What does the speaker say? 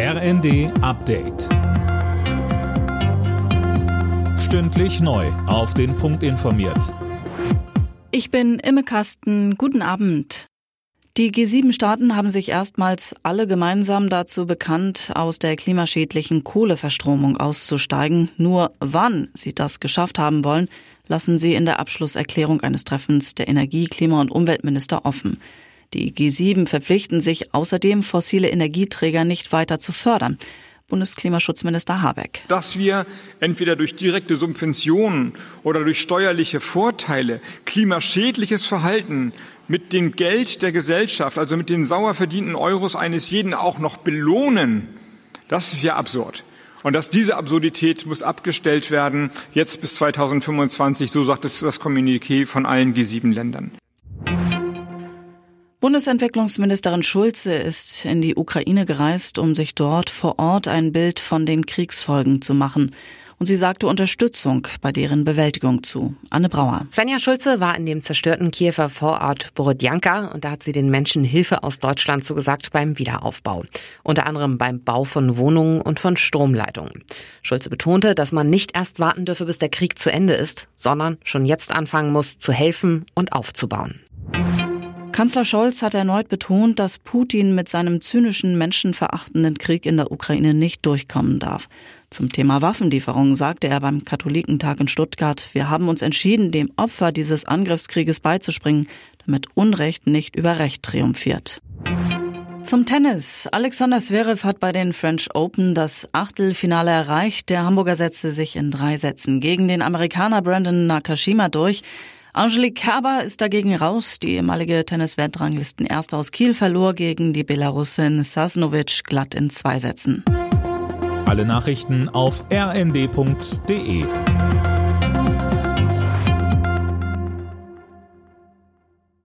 RND Update. Stündlich neu. Auf den Punkt informiert. Ich bin Imme Kasten. Guten Abend. Die G7-Staaten haben sich erstmals alle gemeinsam dazu bekannt, aus der klimaschädlichen Kohleverstromung auszusteigen. Nur wann sie das geschafft haben wollen, lassen sie in der Abschlusserklärung eines Treffens der Energie-, Klima- und Umweltminister offen. Die G7 verpflichten sich außerdem, fossile Energieträger nicht weiter zu fördern. Bundesklimaschutzminister Habeck. Dass wir entweder durch direkte Subventionen oder durch steuerliche Vorteile klimaschädliches Verhalten mit dem Geld der Gesellschaft, also mit den sauer verdienten Euros eines jeden auch noch belohnen, das ist ja absurd. Und dass diese Absurdität muss abgestellt werden, jetzt bis 2025, so sagt es das Kommuniqué von allen G7-Ländern. Bundesentwicklungsministerin Schulze ist in die Ukraine gereist, um sich dort vor Ort ein Bild von den Kriegsfolgen zu machen. Und sie sagte Unterstützung bei deren Bewältigung zu. Anne Brauer. Svenja Schulze war in dem zerstörten Kiewer Vorort Borodjanka und da hat sie den Menschen Hilfe aus Deutschland zugesagt beim Wiederaufbau. Unter anderem beim Bau von Wohnungen und von Stromleitungen. Schulze betonte, dass man nicht erst warten dürfe, bis der Krieg zu Ende ist, sondern schon jetzt anfangen muss, zu helfen und aufzubauen. Kanzler Scholz hat erneut betont, dass Putin mit seinem zynischen, menschenverachtenden Krieg in der Ukraine nicht durchkommen darf. Zum Thema Waffenlieferungen sagte er beim Katholikentag in Stuttgart, wir haben uns entschieden, dem Opfer dieses Angriffskrieges beizuspringen, damit Unrecht nicht über Recht triumphiert. Zum Tennis. Alexander Zverev hat bei den French Open das Achtelfinale erreicht. Der Hamburger setzte sich in drei Sätzen gegen den Amerikaner Brandon Nakashima durch. Angelique Kerber ist dagegen raus. Die ehemalige Tennis-Weltranglisten-Erste aus Kiel verlor gegen die Belarusin Sasnovic glatt in zwei Sätzen. Alle Nachrichten auf rnd.de